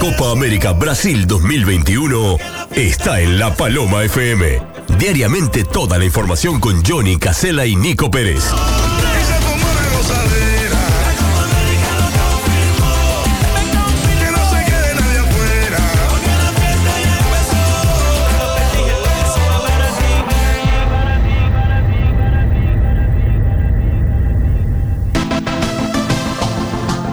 Copa América Brasil 2021 está en La Paloma FM. Diariamente toda la información con Johnny Casella y Nico Pérez.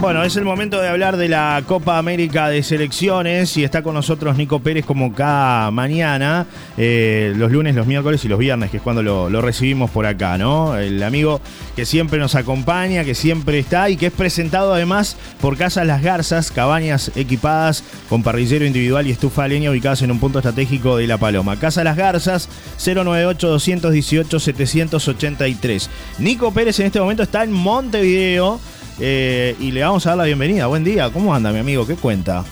Bueno, es el momento de hablar de la Copa América de Selecciones y está con nosotros Nico Pérez como cada mañana, eh, los lunes, los miércoles y los viernes, que es cuando lo, recibimos por acá, ¿no? El amigo que siempre nos acompaña, que siempre está y que es presentado además por Casas Las Garzas, cabañas equipadas con parrillero individual y estufa de leña ubicadas en un punto estratégico de La Paloma. Casa Las Garzas, 098-218-783. Nico Pérez en este momento está en Montevideo. Eh, y le vamos a dar la bienvenida. Buen día, ¿cómo anda mi amigo? ¿Qué cuenta?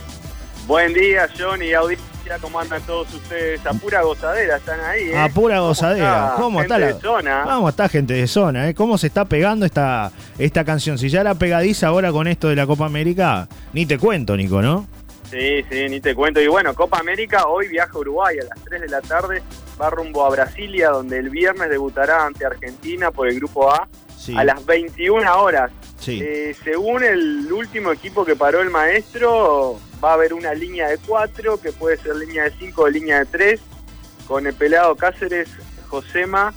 Buen día, Johnny audiencia, ¿cómo andan todos ustedes? A pura gozadera están ahí, ¿eh? A pura gozadera. ¿Cómo está, gente la de zona? ¿Cómo está gente de zona? eh? ¿Cómo se está pegando esta, esta canción? Si ya era pegadiza ahora con esto de la Copa América, ni te cuento, Nico, ¿no? Sí, sí, ni te cuento. Y bueno, Copa América hoy viaja a Uruguay a las 3 de la tarde, va rumbo a Brasilia, donde el viernes debutará ante Argentina por el Grupo A Sí. a las 21 horas. Sí. Eh, según el último equipo que paró el maestro, va a haber una línea de 4, que puede ser línea de 5 o línea de 3, con el pelado Cáceres, Josema,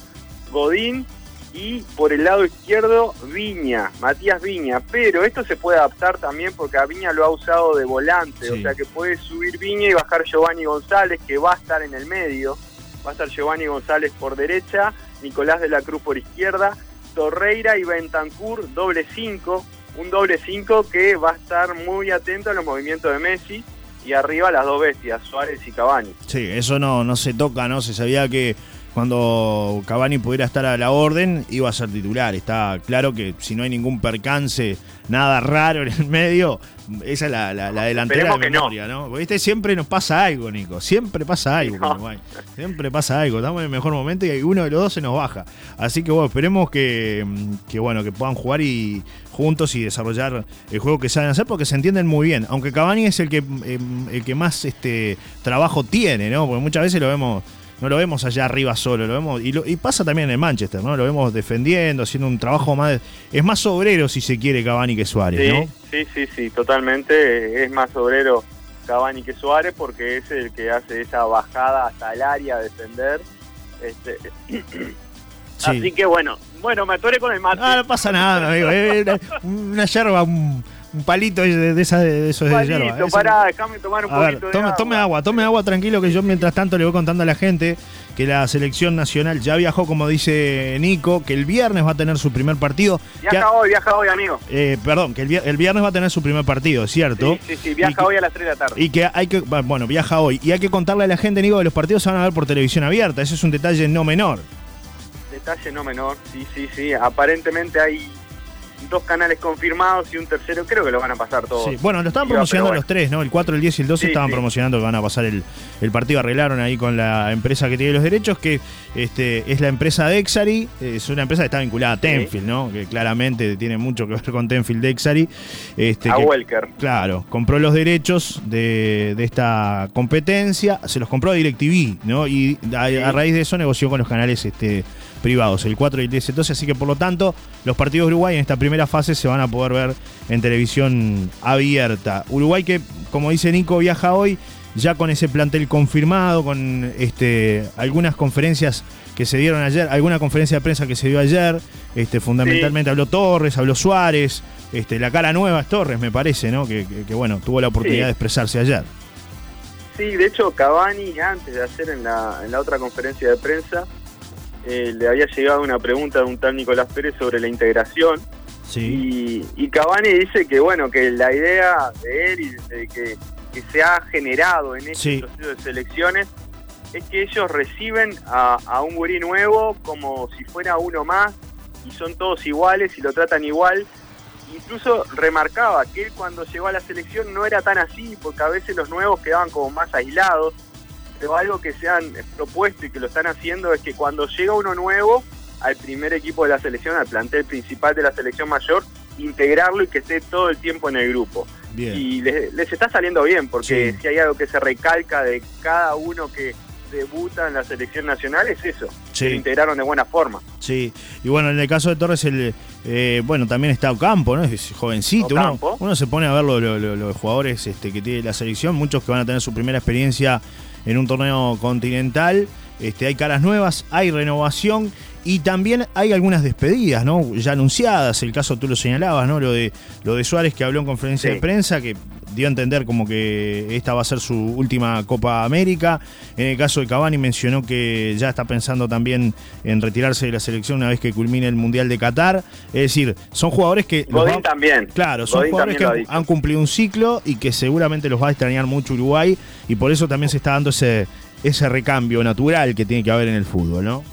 Godín y por el lado izquierdo Viña, Matías Viña. Pero esto se puede adaptar también porque a Viña lo ha usado de volante, Sí. o sea que puede subir Viña y bajar Giovanni González, que va a estar en el medio. Va a estar Giovanni González por derecha, Nicolás de la Cruz por izquierda, Torreira y Bentancur doble 5, un doble 5 que va a estar muy atento a los movimientos de Messi y arriba las dos bestias, Suárez y Cavani. Sí, eso no, no se toca, ¿no? Se sabía que cuando Cavani pudiera estar a la orden, iba a ser titular. Está claro que si no hay ningún percance, nada raro en el medio, esa es la, la- la delantera Esperemos de no. memoria, ¿no? Porque ¿viste? siempre nos pasa algo, Nico. Siempre pasa algo No. Siempre pasa algo. Estamos en el mejor momento y uno de los dos se nos baja. Así que bueno, esperemos que, que, bueno, que puedan jugar y juntos y desarrollar el juego que saben hacer porque se entienden muy bien. Aunque Cavani es el que, eh, el que más este, trabajo tiene, ¿no? Porque muchas veces lo vemos no lo vemos allá arriba solo, lo vemos y, lo- y pasa también en Manchester, ¿no? Lo vemos defendiendo, haciendo un trabajo más es más obrero si se quiere Cavani que Suárez, Sí, ¿no? sí, sí, sí, totalmente. Es más obrero Cavani que Suárez porque es el que hace esa bajada hasta el área a defender. Este, Sí. Así que bueno, bueno, me atoré con el mate. Ah, no pasa nada, amigo. Una, una yerba, un, un palito de, de, esa- de esos de Palito. Ese- pará, déjame tomar un A ver, poquito tome, de tome agua, tome agua tranquilo que yo mientras tanto le voy contando a la gente que la selección nacional ya viajó, como dice Nico, que el viernes va a tener su primer partido. que Viaja hoy, viaja hoy, amigo. eh, perdón, que el, vier- el viernes va a tener su primer partido, ¿cierto? Sí, sí, sí, Y viaja que- hoy a las 3 de la tarde. Y que hay que, bueno, viaja hoy. Y hay que contarle a la gente, Nico, que los partidos se van a ver por televisión abierta. Ese es un detalle no menor. Detalle no menor, sí, sí, sí. Aparentemente hay dos canales confirmados y un tercero, creo que lo van a pasar todos. Sí, bueno, lo estaban promocionando los tres, ¿no? El 4, el 10 y el 12 Sí, estaban sí. promocionando que van a pasar el, el partido. Arreglaron ahí con la empresa que tiene los derechos, que este, es la empresa Dexary. Es una empresa que está vinculada a Tenfield, ¿no? Que claramente tiene mucho que ver con Tenfield Dexary. Este, a que- Welker. Claro, compró los derechos de, de esta competencia, se los compró a DirecTV, ¿no? Y a, a raíz de eso negoció con los canales este, privados, el 4 y el 10 entonces, así que por lo tanto, los partidos de Uruguay en esta primera fase se van a poder ver en televisión abierta. Uruguay que, como dice Nico, viaja hoy ya con ese plantel confirmado, con este, algunas conferencias que se dieron ayer, alguna conferencia de prensa que se dio ayer, este, fundamentalmente habló Torres, habló Suárez, este, la cara nueva es Torres, me parece, ¿no? Que, que- que, bueno, tuvo la oportunidad Sí. de expresarse ayer. Sí, de hecho Cavani antes de hacer en la, en la otra conferencia de prensa eh, le había llegado una pregunta de un tal Nicolás Pérez sobre la integración Sí. y, y Cavani dice que bueno que la idea de él y de que, que se ha generado en este Sí. proceso de selecciones es que ellos reciben a, a un gurí nuevo como si fuera uno más y son todos iguales y lo tratan igual. Incluso remarcaba que él cuando llegó a la selección no era tan así, porque a veces los nuevos quedaban como más aislados. Pero algo que se han propuesto y que lo están haciendo es que cuando llega uno nuevo al primer equipo de la selección, al plantel principal de la selección mayor, integrarlo y que esté todo el tiempo en el grupo. Bien. y les, les está saliendo bien, porque Sí. si hay algo que se recalca de cada uno que debuta en la selección nacional es eso, Sí. lo integraron de buena forma. Sí, y bueno, en el caso de Torres, el, eh, bueno, también está Ocampo, ¿no? Es jovencito. Uno, Ocampo. uno se pone a ver lo- lo- lo- los jugadores este, que tiene la selección, muchos que van a tener su primera experiencia en un torneo continental. Este, hay caras nuevas, hay renovación y también hay algunas despedidas, ¿no? Ya anunciadas. El caso tú lo señalabas, ¿no? Lo de, lo de Suárez que habló en conferencia Sí. de prensa, que dio a entender como que esta va a ser su última Copa América. En el caso de Cavani mencionó que ya está pensando también en retirarse de la selección una vez que culmine el Mundial de Qatar. Es decir, son jugadores que... Godín va- también. Claro, son Godín jugadores que han, cumplido un ciclo y que seguramente los va a extrañar mucho Uruguay y por eso también se está dando ese, ese recambio natural que tiene que haber en el fútbol, ¿no?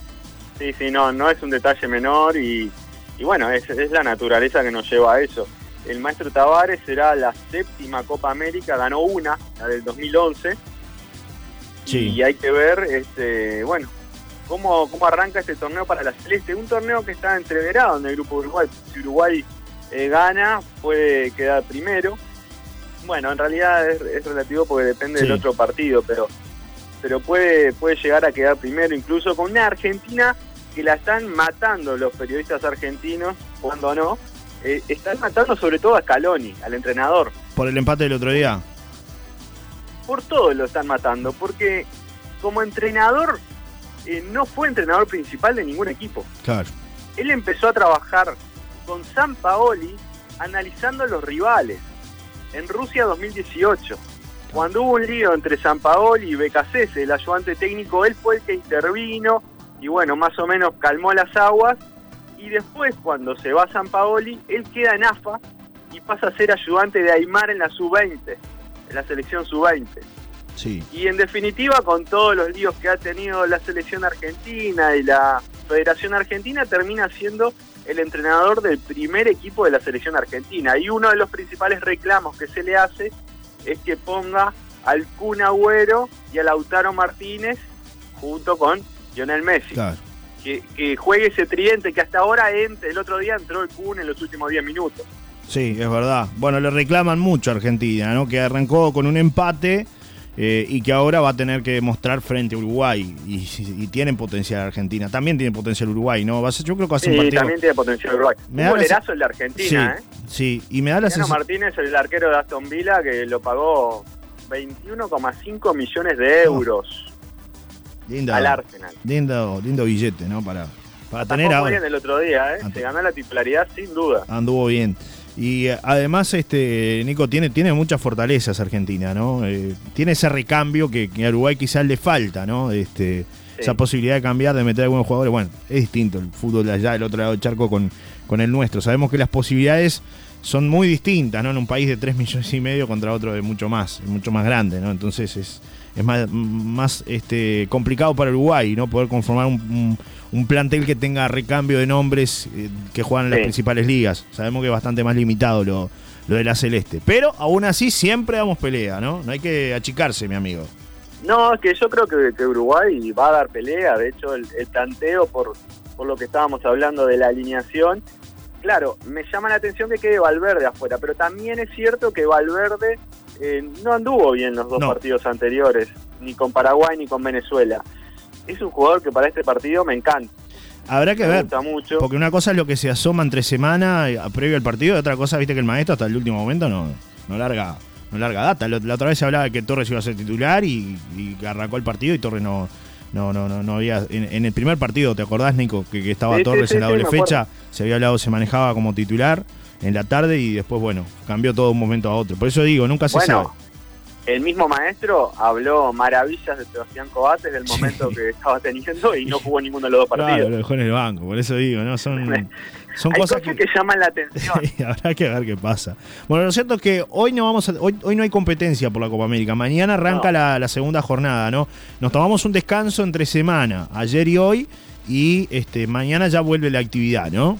Sí, sí, no, no es un detalle menor y, y bueno, es, es la naturaleza que nos lleva a eso. El maestro Tavares será la séptima Copa América, ganó una, la del 2011, Sí. y hay que ver, este, bueno, cómo, cómo arranca este torneo para la Celeste, un torneo que está entreverado en el grupo Uruguay. Si Uruguay eh, gana, puede quedar primero. Bueno, en realidad es, es relativo porque depende Sí. del otro partido, pero pero puede, puede llegar a quedar primero, incluso con una Argentina que la están matando los periodistas argentinos, cuando no, eh, están matando sobre todo a Scaloni, al entrenador. Por el empate del otro día. Por todo lo están matando, porque como entrenador eh, no fue entrenador principal de ningún equipo. Claro. Él empezó a trabajar con San Paoli analizando los rivales en Rusia 2018. Cuando hubo un lío entre San Paoli y Becasese, el ayudante técnico, él fue el que intervino y bueno, más o menos calmó las aguas. Y después, cuando se va San Paoli, él queda en AFA y pasa a ser ayudante de Aymar en la sub-20, en la selección sub-20. Sí. Y en definitiva, con todos los líos que ha tenido la selección argentina y la Federación Argentina, termina siendo el entrenador del primer equipo de la selección argentina. Y uno de los principales reclamos que se le hace es que ponga al Kun Agüero y a Lautaro Martínez junto con Lionel Messi. Claro. Que, que juegue ese tridente que hasta ahora, ent- el otro día entró el Kun en los últimos 10 minutos. Sí, es verdad. Bueno, le reclaman mucho a Argentina, ¿no? Que arrancó con un empate eh, y que ahora va a tener que demostrar frente a Uruguay. Y, y tienen potencial Argentina. También tiene potencial Uruguay, ¿no? Va a ser, yo creo que va a ser un Sí, partido. también tiene potencial Uruguay. Me Un da la bolerazo el de Argentina, sí, ¿eh? sí. Y me da la sensación. Martínez, el arquero de Aston Villa, que lo pagó 21,5 millones de euros Lindo, al Arsenal. lindo, lindo billete, ¿no? Para, para tener ahora. bien el otro día, ¿eh? Ante- Se ganó la titularidad sin duda. Anduvo bien. Y además, este Nico tiene, tiene muchas fortalezas Argentina, ¿no? Eh, tiene ese recambio que, que a Uruguay quizás le falta, ¿no? Este, Sí. Esa posibilidad de cambiar, de meter algunos jugadores. Bueno, es distinto el fútbol de allá, del otro lado del charco, con, con el nuestro. Sabemos que las posibilidades son muy distintas, ¿no? En un país de 3 millones y medio contra otro de mucho más, mucho más grande, ¿no? Entonces es, es más, más este, complicado para Uruguay, ¿no? Poder conformar un, un- un plantel que tenga recambio de nombres eh, que juegan en las Sí. principales ligas. Sabemos que es bastante más limitado lo, lo de la Celeste. Pero aún así siempre damos pelea, ¿no? No hay que achicarse, mi amigo. No, es que yo creo que, que Uruguay va a dar pelea. De hecho, el, el planteo, por, por lo que estábamos hablando de la alineación, claro, me llama la atención que quede Valverde afuera, pero también es cierto que Valverde eh, no anduvo bien los dos No. partidos anteriores, ni con Paraguay ni con Venezuela. Es un jugador que para este partido me encanta. Habrá que me ver. gusta mucho. Porque una cosa es lo que se asoma entre semana eh, previo al partido, y otra cosa, viste que el maestro hasta el último momento no, no larga no larga data. La, la otra vez se hablaba de que Torres iba a ser titular y, y arrancó el partido y Torres no no no no, no había en, en el primer partido, ¿te acordás Nico? Que, que estaba Sí, Torres sí, en la doble fecha, se había hablado, se manejaba como titular en la tarde y después bueno, cambió todo de un momento a otro. Por eso digo, nunca se sabe. Bueno, el mismo maestro habló maravillas de Sebastián Coates del Sí. momento que estaba teniendo y no jugó ninguno de los dos Claro, partidos. lo dejó en el banco, por eso digo, ¿no? Son, son Hay cosas cosas que... llaman la atención. Sí, habrá que ver qué pasa. Bueno, lo cierto es que hoy no vamos a- hoy, hoy no hay competencia por la Copa América. Mañana arranca No. la, la segunda jornada, ¿no? Nos tomamos un descanso entre semana, ayer y hoy, y este mañana ya vuelve la actividad, ¿no?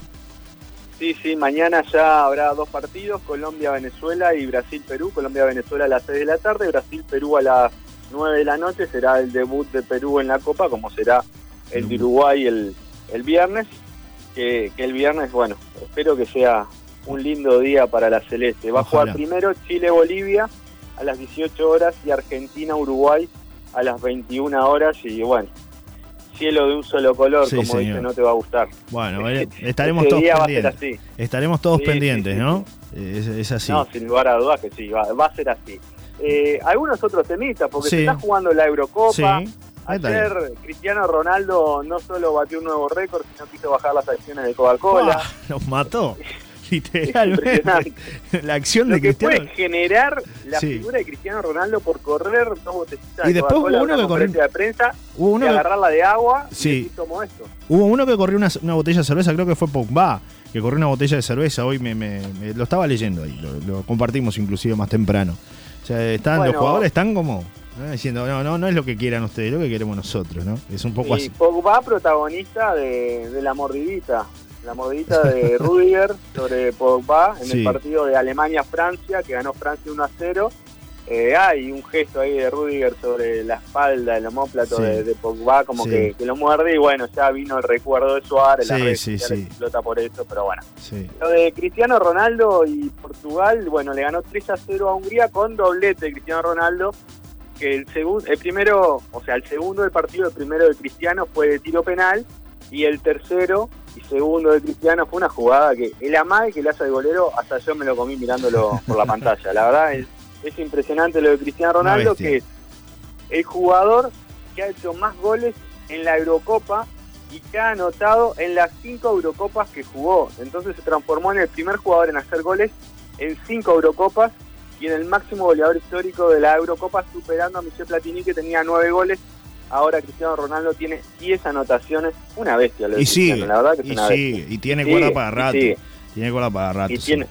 Sí, sí, mañana ya habrá dos partidos, Colombia-Venezuela y Brasil-Perú. Colombia-Venezuela a las 6 de la tarde, Brasil-Perú a las 9 de la noche. Será el debut de Perú en la Copa, como será el de. Uruguay el, el viernes. Que, que el viernes, bueno, espero que sea un lindo día para la Celeste. Va a jugar primero Chile-Bolivia a las 18 horas y Argentina-Uruguay a las 21 horas. Y bueno, cielo de un solo color, Sí, como dice, no te va a gustar. Bueno, estaremos Este todos pendientes. así. Estaremos todos Sí, pendientes, sí, sí, ¿no? Es, es así. No, sin lugar a dudas que sí, va, va a ser así. Eh, algunos otros temitas, porque se está jugando la Eurocopa. Ayer Cristiano Ronaldo no solo batió un nuevo récord, sino quiso bajar las acciones de Coca-Cola. Ah, Los mató. Literalmente. La acción Lo de que Cristiano. puede generar la Sí. figura de Cristiano Ronaldo por correr dos botellitas Y de después hubo uno que corrió- de prensa Hubo uno y que- agarrarla de agua Sí. y tomo esto. Hubo uno que corrió una, una botella de cerveza, creo que fue Pogba, que corrió una botella de cerveza. Hoy me, me- me- lo estaba leyendo ahí, lo, lo compartimos inclusive más temprano. O sea, están, los jugadores están como ¿no? diciendo, no, no, no es lo que quieran ustedes, es lo que queremos nosotros, ¿no? Es un poco Y así. Pogba protagonista de, de la mordidita. La mordidita de Rudiger sobre Pogba en Sí. el partido de Alemania-Francia, que ganó Francia 1 a 0. Eh, hay un gesto ahí de Rudiger sobre la espalda, el homóplato Sí. de, de Pogba, como Sí. que, que lo muerde y bueno, ya vino el recuerdo de Suárez, Sí, sí, sociales sí. explota por eso, pero bueno. Sí. Lo de Cristiano Ronaldo y Portugal, bueno, le ganó 3 a 0 a Hungría con doblete de Cristiano Ronaldo, el segundo, el primero, o sea, el segundo del partido, el primero de Cristiano fue de tiro penal y el tercero y segundo de Cristiano fue una jugada que el amague que le hace al golero, hasta yo me lo comí mirándolo por la pantalla. La verdad es, es impresionante lo de Cristiano Ronaldo, que es el jugador que ha hecho más goles en la Eurocopa y que ha anotado en las cinco Eurocopas que jugó. Entonces se transformó en el primer jugador en hacer goles en cinco Eurocopas y en el máximo goleador histórico de la Eurocopa, superando a Michel Platini que tenía nueve goles. Ahora Cristiano Ronaldo tiene 10 anotaciones, una bestia. Lo Y sigue, la verdad que es y una sigue, bestia. y tiene cuerda para rato. Tiene cuerda para rato. y sí. tiene,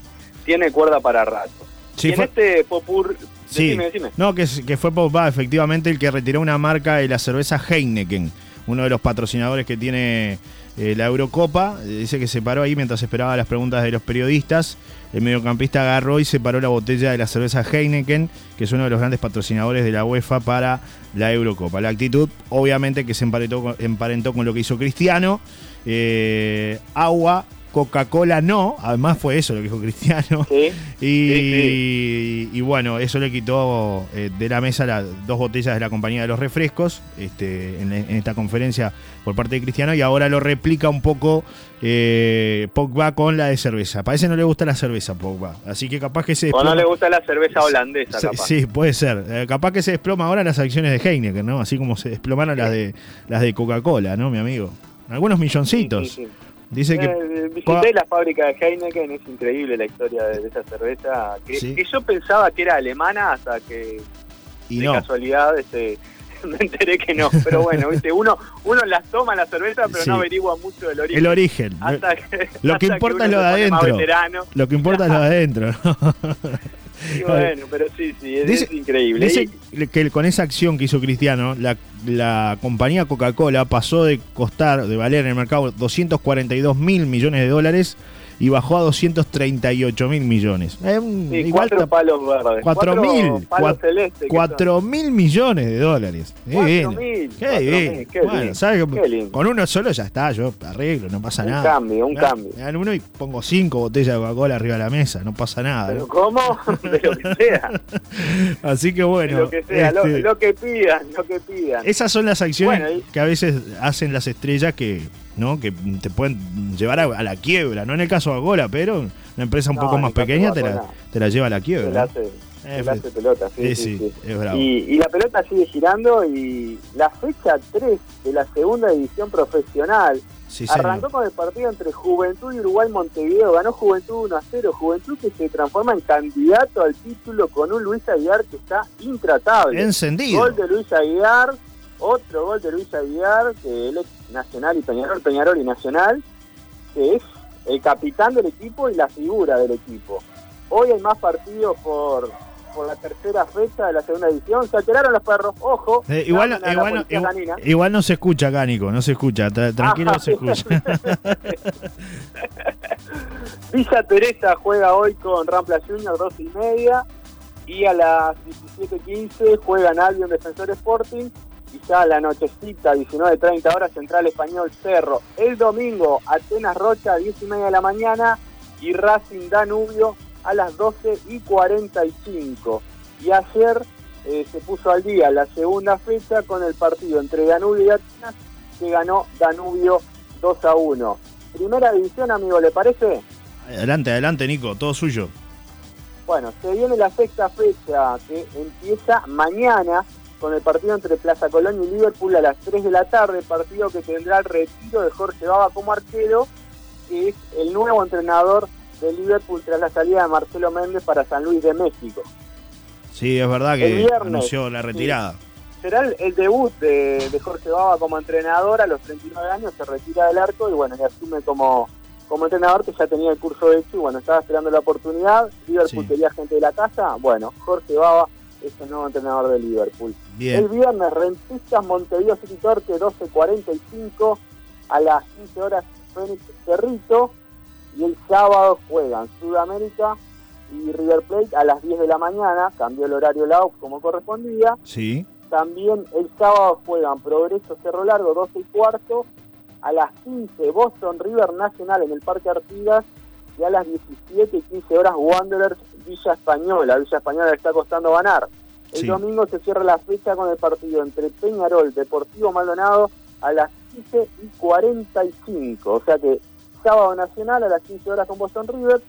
tiene cuerda para rato. Sí, y en fue- este popur... Sí. Decime, decime. No, que, que fue Pogba, efectivamente, el que retiró una marca de la cerveza Heineken, uno de los patrocinadores que tiene eh, la Eurocopa. Eh, Dice que se paró ahí mientras esperaba las preguntas de los periodistas. El mediocampista agarró y separó la botella de la cerveza Heineken, que es uno de los grandes patrocinadores de la UEFA para la Eurocopa. La actitud, obviamente, que se emparentó con, emparentó con lo que hizo Cristiano. Eh, agua, Coca-Cola no, además fue eso lo que dijo Cristiano. Sí. Y, y bueno, eso le quitó eh, de la mesa las dos botellas de la compañía de los refrescos este, en, en esta conferencia por parte de Cristiano y ahora lo replica un poco eh, Pogba con la de cerveza. Parece no le gusta la cerveza Pogba, así que capaz que se O no desploma- le gusta la cerveza holandesa, Sí, capaz. Sí, puede ser. Eh, capaz que se desploma ahora las acciones de Heineken, ¿no? Así como se desplomaron las de las de Coca-Cola, ¿no, mi amigo? Algunos milloncitos. Dice que Eh, visité la fábrica de Heineken, es increíble la historia de, de esa cerveza, que, Sí. que yo pensaba que era alemana hasta que y de no. casualidad este, me enteré que no. Pero bueno, ¿viste? uno uno las toma la cerveza, pero Sí. no averigua mucho del origen. El origen. hasta que, Lo que hasta importa es lo de adentro. Lo que importa es lo de adentro. Y bueno, pero sí, sí, es, Dice- es increíble. Dice que con esa acción que hizo Cristiano, la, la compañía Coca-Cola pasó de costar, de valer en el mercado 242 mil millones de dólares y bajó a 238 mil millones. Es un- sí, igual cuatro palos verdes. cuatro mil, palos cuat- celestes. que son. 4 mil millones de dólares. Qué Cuatro bien. mil, Qué bien. qué bueno, lindo, ¿sabes qué. Con uno solo ya está, yo arreglo, no pasa Un nada. cambio, un Me dan- cambio. Me dan uno y pongo cinco botellas de Coca-Cola arriba de la mesa, no pasa nada. Pero ¿no? ¿cómo? De lo que sea. Así que de bueno. lo que sea, lo, este, lo que pidan, lo que pidan. Esas son las acciones Bueno, y- que a veces hacen las estrellas que, ¿no? que te pueden llevar a, a la quiebra. No en el caso de Gola, pero una empresa un No, poco más el pequeña te la, te la lleva a la quiebra. hace, Eh, hace pelota, sí, sí, sí, sí, sí. es bravo. Y, y la pelota sigue girando y la fecha 3 de la segunda división profesional arrancó con el partido entre Juventud y Uruguay Montevideo. Ganó Juventud 1 a 0. Juventud que se transforma en candidato al título con un Luis Aguiar que está intratable. Encendido. Gol de Luis Aguiar, otro gol de Luis Aguiar, que él es Nacional y Peñarol, Peñarol y Nacional, que es el capitán del equipo y la figura del equipo. Hoy hay más partidos por, por la tercera fecha de la segunda división. Se alteraron los perros, ojo. Eh, igual, igual, igual, no se escucha, Cánico, no se escucha. Tra- tranquilo, Ah, no se escucha. Villa Teresa juega hoy con Rampla Junior, 12 y media. Y a las 17.15 juegan Albion Defensor Sporting. Y ya a la nochecita, 19.30 horas, Central Español Cerro. El domingo, Atenas Rocha, 10 y media de la mañana. y Racing Danubio a las 12 y 45. Y ayer eh, se puso al día la segunda fecha con el partido entre Danubio y Atenas que ganó Danubio 2 a 1. Primera división, amigo, ¿le parece? Adelante, adelante, Nico, todo suyo. Bueno, se viene la sexta fecha que empieza mañana con el partido entre Plaza Colonia y Liverpool a las 3 de la tarde, partido que tendrá el retiro de Jorge Baba como arquero, que es el nuevo entrenador de Liverpool tras la salida de Marcelo Méndez para San Luis de México. Sí, es verdad que anunció la retirada. Será el, debut de, Jorge Baba como entrenador a los 39 años, se retira del arco y bueno, y asume como, como entrenador que ya tenía el curso hecho y bueno, estaba esperando la oportunidad. Liverpool quería gente de la casa, bueno, Jorge Baba es el nuevo entrenador de Liverpool. El viernes, Rentistas Montevideo City Torque 12.45 a las 15 horas Fénix Cerrito y el sábado juegan Sudamérica y River Plate a las 10 de la mañana, cambió el horario la como correspondía. Sí. También el sábado juegan Progreso Cerro Largo 12 y cuarto, a las 15 Boston River Nacional en el Parque Artigas y a las 17 y 15 horas Wanderers Villa Española. Villa Española está costando ganar. El domingo se cierra la fecha con el partido entre Peñarol, Deportivo Maldonado a las 15 y 45. O sea que sábado nacional a las 15 horas con Boston River,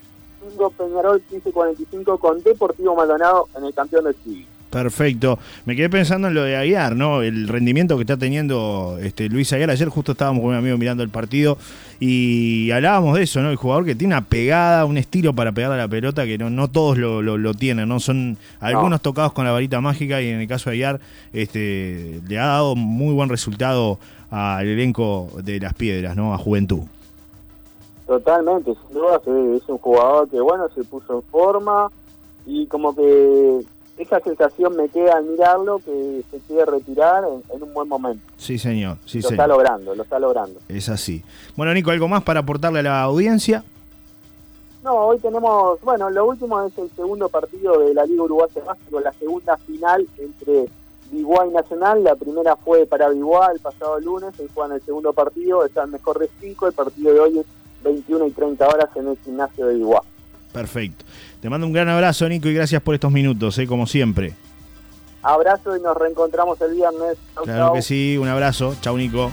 domingo Peñarol 15 y 45 con Deportivo Maldonado en el campeón del siglo. Perfecto. Me quedé pensando en lo de Aguiar, ¿no? El rendimiento que está teniendo este Luis Aguiar. Ayer justo estábamos con un amigo mirando el partido y hablábamos de eso, ¿no? El jugador que tiene una pegada, un estilo para pegar a la pelota que no, no todos lo, lo, tienen, ¿no? Son algunos tocados con la varita mágica y en el caso de Aguiar este, le ha dado muy buen resultado al elenco de las piedras, ¿no? A Juventud. Totalmente, sin duda es un jugador que, bueno, se puso en forma y como que esa sensación me queda al mirarlo que se quiere retirar en, un buen momento. Sí, señor. Sí, lo está logrando, lo está logrando. Es así. Bueno, Nico, ¿algo más para aportarle a la audiencia? No, hoy tenemos, bueno, lo último es el segundo partido de la Liga Uruguaya Básico, la segunda final entre Biguá y Nacional. La primera fue para Biguá el pasado lunes, hoy juegan el segundo partido, está el mejor de cinco, el partido de hoy es 21 y 30 horas en el gimnasio de Biguá. Perfecto. Te mando un gran abrazo, Nico, y gracias por estos minutos, ¿eh? como siempre. Abrazo y nos reencontramos el viernes. claro que sí, un abrazo. Chau, Nico.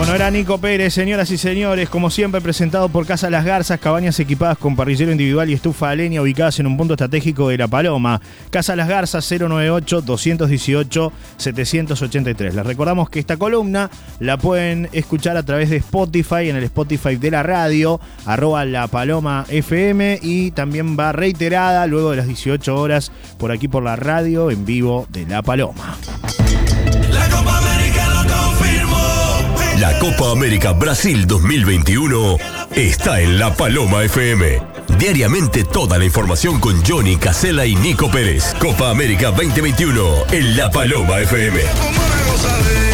Bueno, era Nico Pérez, señoras y señores, como siempre presentado por Casa Las Garzas, cabañas equipadas con parrillero individual y estufa de leña ubicadas en un punto estratégico de La Paloma. Casa Las Garzas 098-218-783. Les recordamos que esta columna la pueden escuchar a través de Spotify, en el Spotify de la radio, arroba La Paloma FM y también va reiterada luego de las 18 horas por aquí por la radio en vivo de La Paloma. La Copa América Brasil 2021 está en La Paloma FM. Diariamente toda la información con Johnny Casella y Nico Pérez. Copa América 2021 en La Paloma FM.